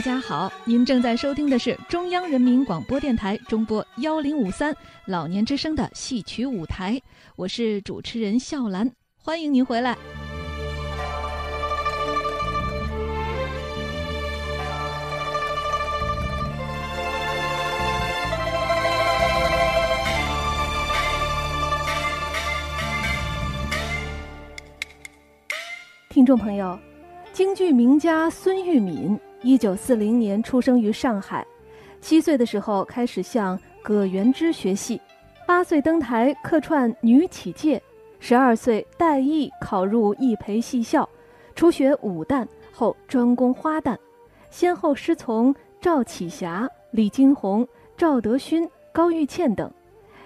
大家好，您正在收听的是中央人民广播电台中波幺零五三老年之声的戏曲舞台，我是主持人笑兰，欢迎您回来。听众朋友，京剧名家孙玉敏，一九四零年出生于上海，七岁的时候开始向葛元之学戏，八岁登台客串女起介，十二岁带艺考入艺培戏校，初学武旦，后专攻花旦，先后师从赵启霞、李金红、赵德勋、高玉倩等。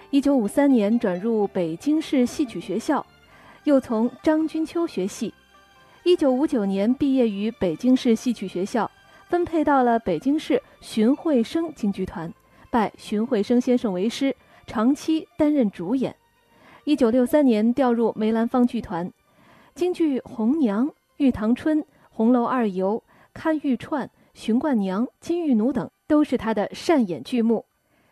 一九五三年转入北京市戏曲学校，又从张君秋学戏。一九五九年毕业于北京市戏曲学校，分配到了北京市荀慧生京剧团，拜荀慧生先生为师，长期担任主演。一九六三年调入梅兰芳剧团，京剧《红娘》《玉堂春》《红楼二游》《看玉串》《荀冠娘》《金玉奴》等都是他的擅演剧目。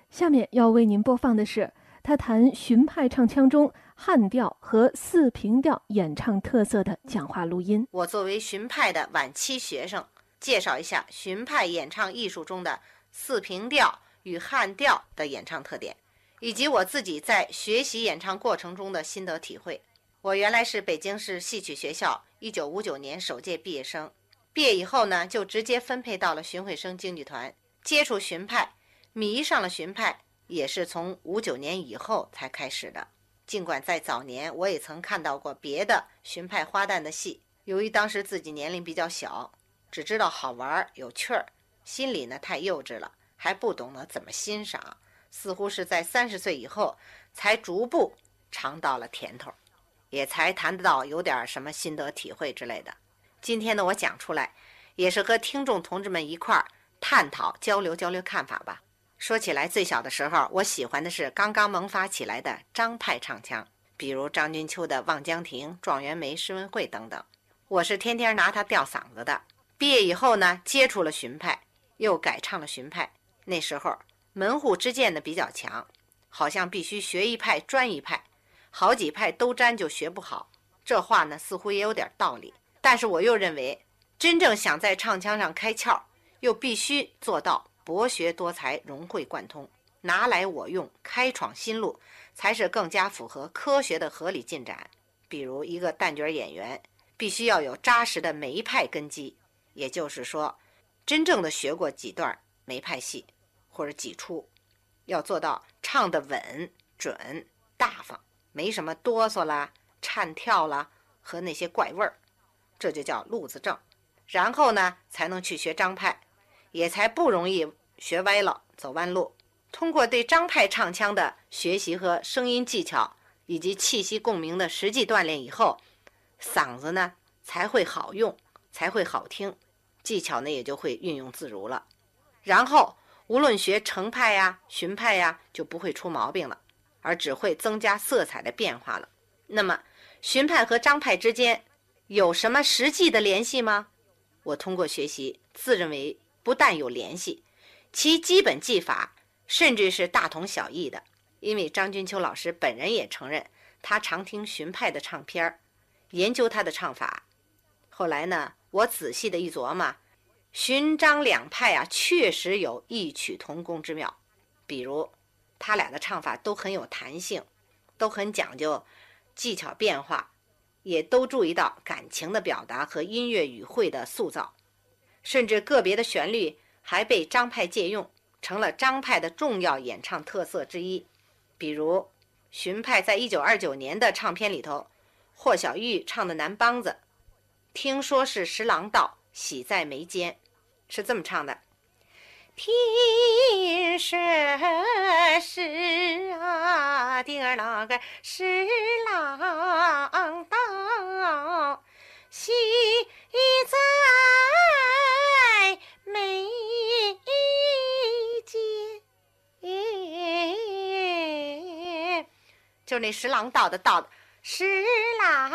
下面要为您播放的是他谈荀派唱腔中。汉调和四平调演唱特色的讲话录音。我作为荀派的晚期学生，介绍一下荀派演唱艺术中的四平调与汉调的演唱特点，以及我自己在学习演唱过程中的心得体会。我原来是北京市戏曲学校1959年首届毕业生，毕业以后呢，就直接分配到了荀慧生京剧团，接触荀派，迷上了荀派，也是从59年以后才开始的。尽管在早年，我也曾看到过别的荀派花旦的戏，由于当时自己年龄比较小，只知道好玩有趣儿，心里呢太幼稚了，还不懂得怎么欣赏，似乎是在三十岁以后才逐步尝到了甜头，也才谈得到有点什么心得体会之类的。今天呢，我讲出来，也是和听众同志们一块儿探讨交流交流看法吧。说起来，最小的时候，我喜欢的是刚刚萌发起来的张派唱腔，比如张君秋的《望江亭》《状元梅》《施文会》等等。我是天天拿它吊嗓子的。毕业以后呢，接触了荀派，又改唱了荀派。那时候门户之见的比较强，好像必须学一派专一派，好几派都沾就学不好。这话呢，似乎也有点道理。但是我又认为，真正想在唱腔上开窍，又必须做到。博学多才，融会贯通，拿来我用，开创新路，才是更加符合科学的合理进展。比如一个旦角演员，必须要有扎实的梅派根基，也就是说，真正的学过几段梅派戏，或者几出，要做到唱得稳、准、大方，没什么哆嗦啦、颤跳啦和那些怪味儿，这就叫路子正。然后呢，才能去学张派。也才不容易学歪了、走弯路。通过对张派唱腔的学习和声音技巧以及气息共鸣的实际锻炼以后，嗓子呢才会好用，才会好听，技巧呢也就会运用自如了。然后无论学程派呀、荀派呀，就不会出毛病了，而只会增加色彩的变化了。那么荀派和张派之间有什么实际的联系吗？我通过学习，自认为。不但有联系，其基本技法甚至是大同小异的。因为张君秋老师本人也承认，他常听荀派的唱片儿，研究他的唱法。后来呢，我仔细的一琢磨，荀张两派啊，确实有异曲同工之妙。比如，他俩的唱法都很有弹性，都很讲究技巧变化，也都注意到感情的表达和音乐语汇的塑造。甚至个别的旋律还被张派借用，成了张派的重要演唱特色之一。比如，荀派在一九二九年的唱片里头，霍小玉唱的《南梆子》，听说是十郎道喜在眉间，是这么唱的：听说是啊，丁儿那个十郎道喜在。眉间，就那十郎道的道，十郎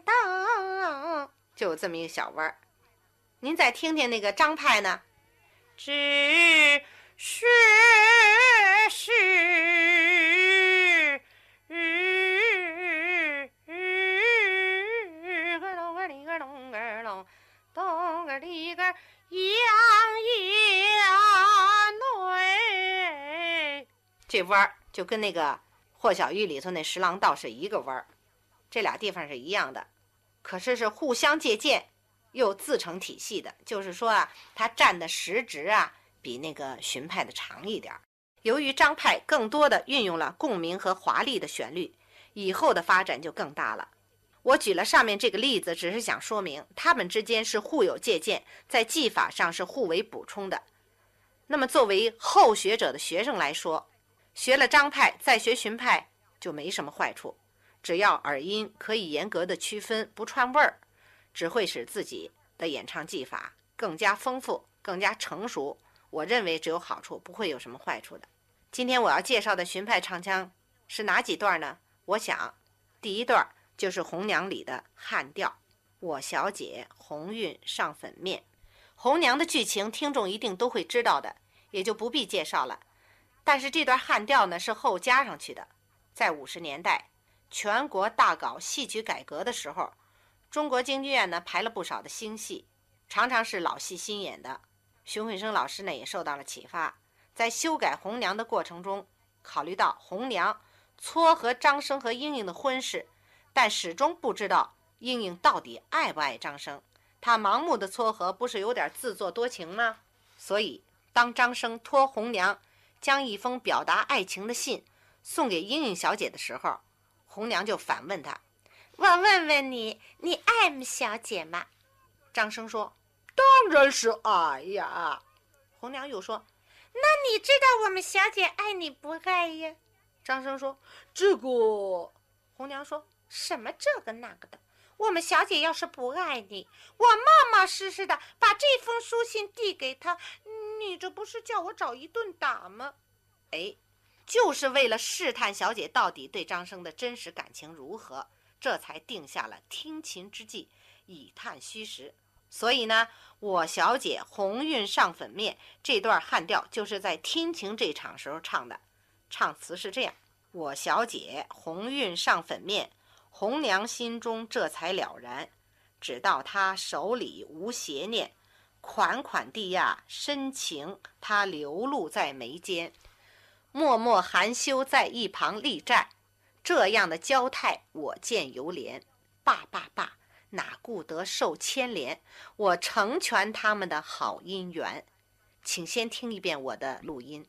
道，就有这么一个小弯儿。您再听听那个张派呢，只是是。这弯儿就跟那个霍小玉里头那十郎道是一个弯儿，这俩地方是一样的，可是是互相借鉴，又自成体系的。就是说啊，它占的时值啊，比那个荀派的长一点。由于张派更多的运用了共鸣和华丽的旋律，以后的发展就更大了。我举了上面这个例子，只是想说明他们之间是互有借鉴，在技法上是互为补充的。那么作为后学者的学生来说，学了张派再学荀派就没什么坏处，只要耳音可以严格的区分，不串味儿，只会使自己的演唱技法更加丰富、更加成熟。我认为只有好处，不会有什么坏处的。今天我要介绍的荀派唱腔是哪几段呢？我想，第一段就是《红娘》里的汉调：“我小姐红晕上粉面。”红娘的剧情听众一定都会知道的，也就不必介绍了。但是这段汉调呢是后加上去的，在五十年代全国大搞戏曲改革的时候，中国京剧院呢排了不少的新戏，常常是老戏新演的。熊慧生老师呢也受到了启发，在修改红娘的过程中，考虑到红娘撮合张生和莺莺的婚事，但始终不知道莺莺到底爱不爱张生，他盲目的撮合不是有点自作多情吗？所以当张生托红娘。将一封表达爱情的信送给莺莺小姐的时候，红娘就反问他：“我问问你，你爱慕小姐吗？”张生说：“当然是爱呀。”红娘又说：“那你知道我们小姐爱你不爱呀？”张生说：“这个。”红娘说什么这个那个的？我们小姐要是不爱你，我冒冒失失的把这封书信递给她。你这不是叫我找一顿打吗？哎，就是为了试探小姐到底对张生的真实感情如何，这才定下了听琴之计，以探虚实。所以呢，我小姐红晕上粉面这段汉调就是在听琴这场时候唱的，唱词是这样：我小姐红晕上粉面，红娘心中这才了然，只道她手里无邪念。款款地呀，深情她流露在眉间，默默含羞在一旁立战。这样的娇态，我见犹怜。罢罢罢，哪顾得受牵连？我成全他们的好姻缘。请先听一遍我的录音。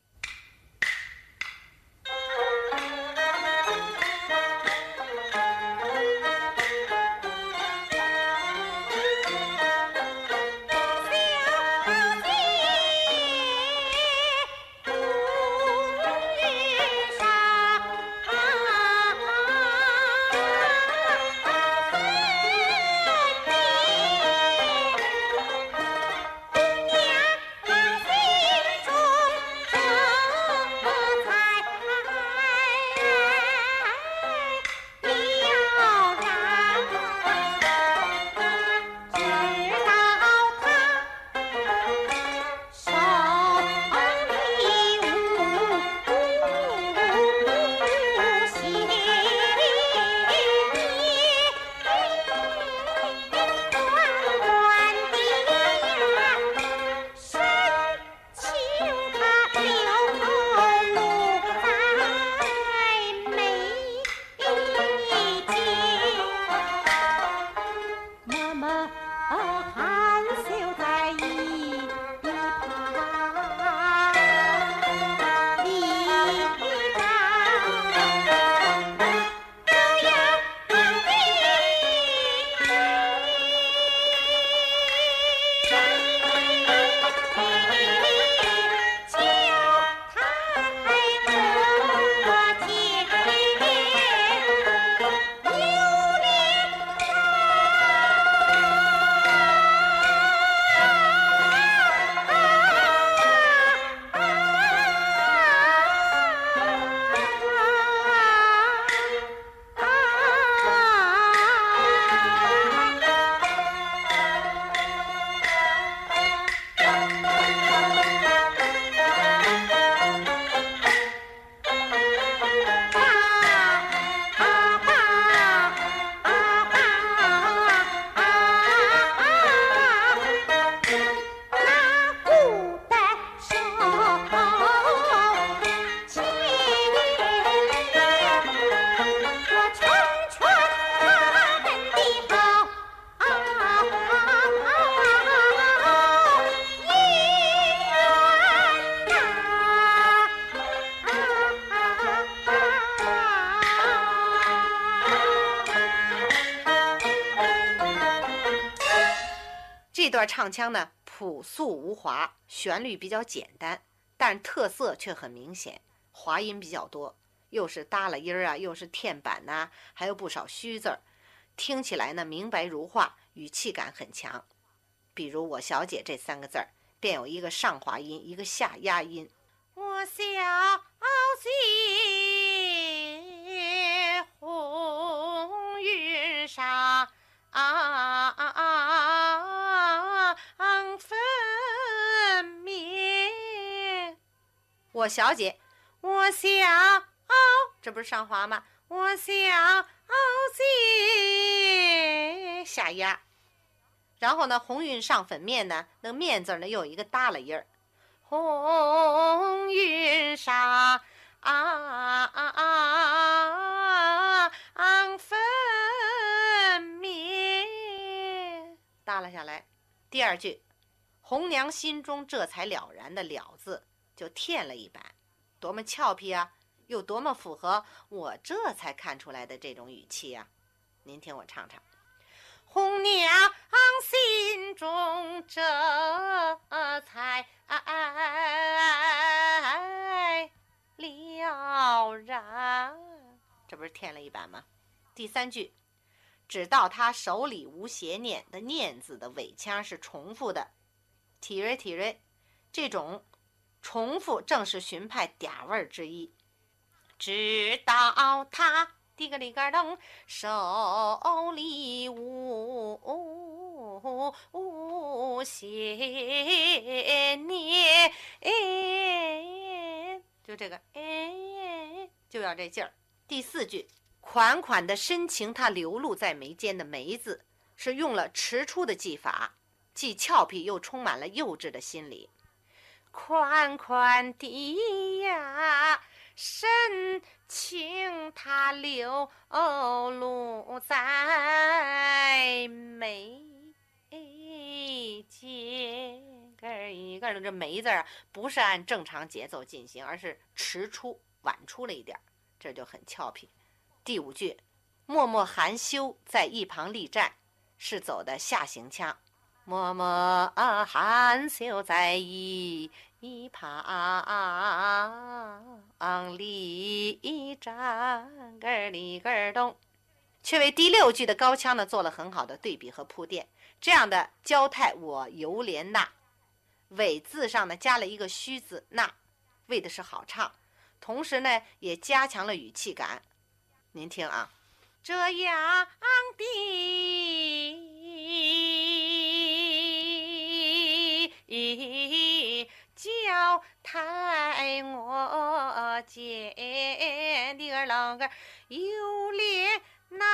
唱腔呢，朴素无华，旋律比较简单，但特色却很明显，滑音比较多，又是耷拉音儿啊，又是天板呐、还有不少虚字儿，听起来呢明白如画，语气感很强。比如“我小姐”这三个字儿，便有一个上滑音，一个下压音。我小姐红云上啊我小姐，我小这不是上滑吗？我小姐下压。然后呢，红云上粉面呢，那个面字呢又有一个耷拉音儿。红云上粉面。耷拉下来。第二句，红娘心中这才了然的“了”字就添了一板，多么俏皮啊，又多么符合我这才看出来的这种语气呀、您听我唱唱。红娘心中这才了然。这不是添了一板吗？第三句，只道他手里无邪念的“念”字的尾腔是重复的，体瑞体瑞，这种重复正是荀派嗲味儿之一。直到他滴个里个噔，手里无无邪念，就这个哎，就要这劲儿。第四句，款款的深情，它流露在眉间的“眉”字，是用了迟出的技法，既俏皮又充满了幼稚的心理。款款的呀，深情它流露在眉间。个儿一个这“眉”字啊，不是按正常节奏进行，而是迟出、晚出了一点儿，这就很俏皮。第五句，默默含羞在一旁立站，是走的下行腔。默默含羞在一一旁立站，个儿里个儿咚，却为第六句的高腔呢做了很好的对比和铺垫。这样的交态，我犹怜那尾字上呢加了一个虚字那，为的是好唱，同时呢也加强了语气感。您听啊，这样的儿啷个有脸那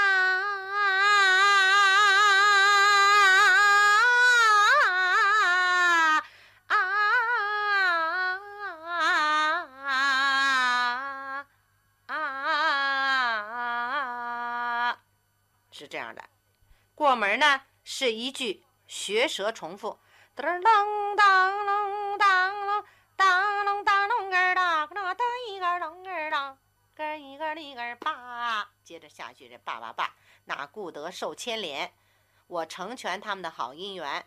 啊是这样的。过门呢是一句学舌重复，噔儿啷当接着下句这爸爸爸，那顾得受牵连，我成全他们的好姻缘。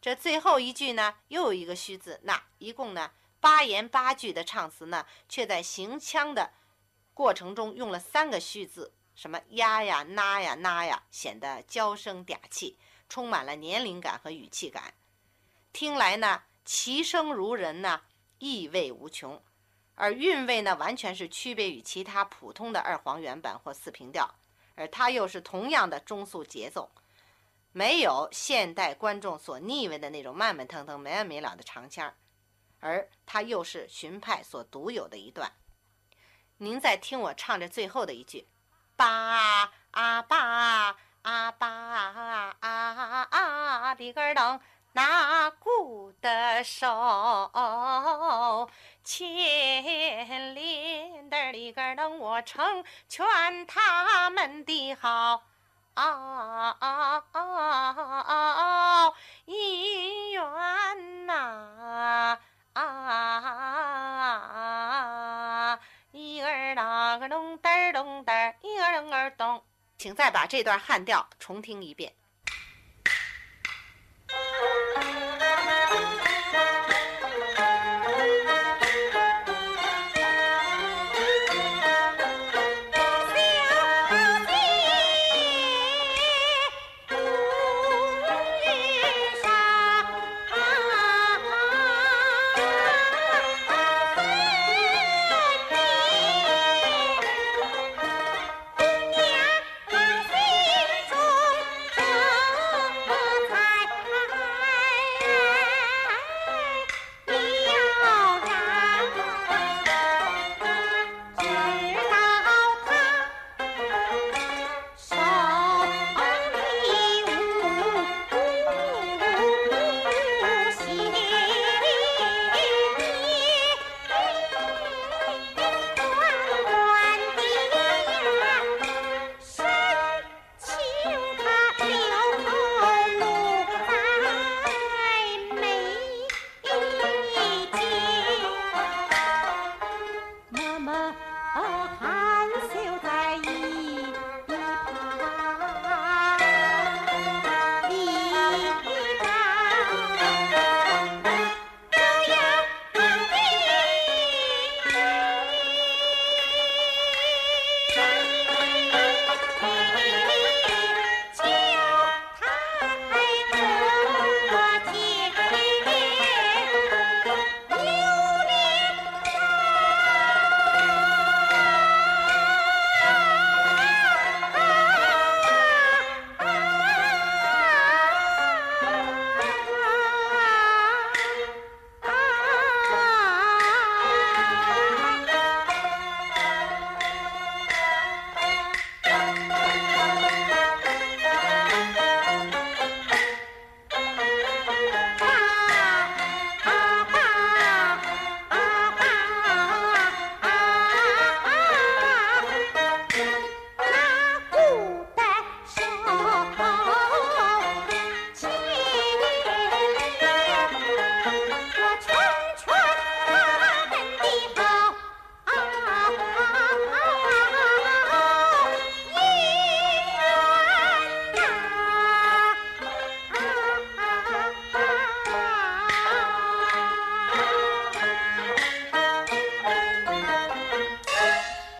这最后一句呢，又有一个虚字，那一共呢八言八句的唱词呢，却在行腔的过程中用了三个虚字，什么呀呀、那呀、那呀，显得娇声嗲气，充满了年龄感和语气感。听来呢，其声如人呢，意味无穷，而韵味呢，完全是区别于其他普通的二黄原版或四平调，而它又是同样的中速节奏。没有现代观众所腻味的那种慢慢腾腾、没完没了的长腔儿，而它又是荀派所独有的一段。您再听我唱这最后的一句：八啊八啊八啊啊里个儿噔，那顾的手牵连的里个儿噔，我成全他们的好。啊！姻缘呐啊！一儿那个咚噔儿咚噔儿，一儿咚儿咚。请再把这段汉调重听一遍。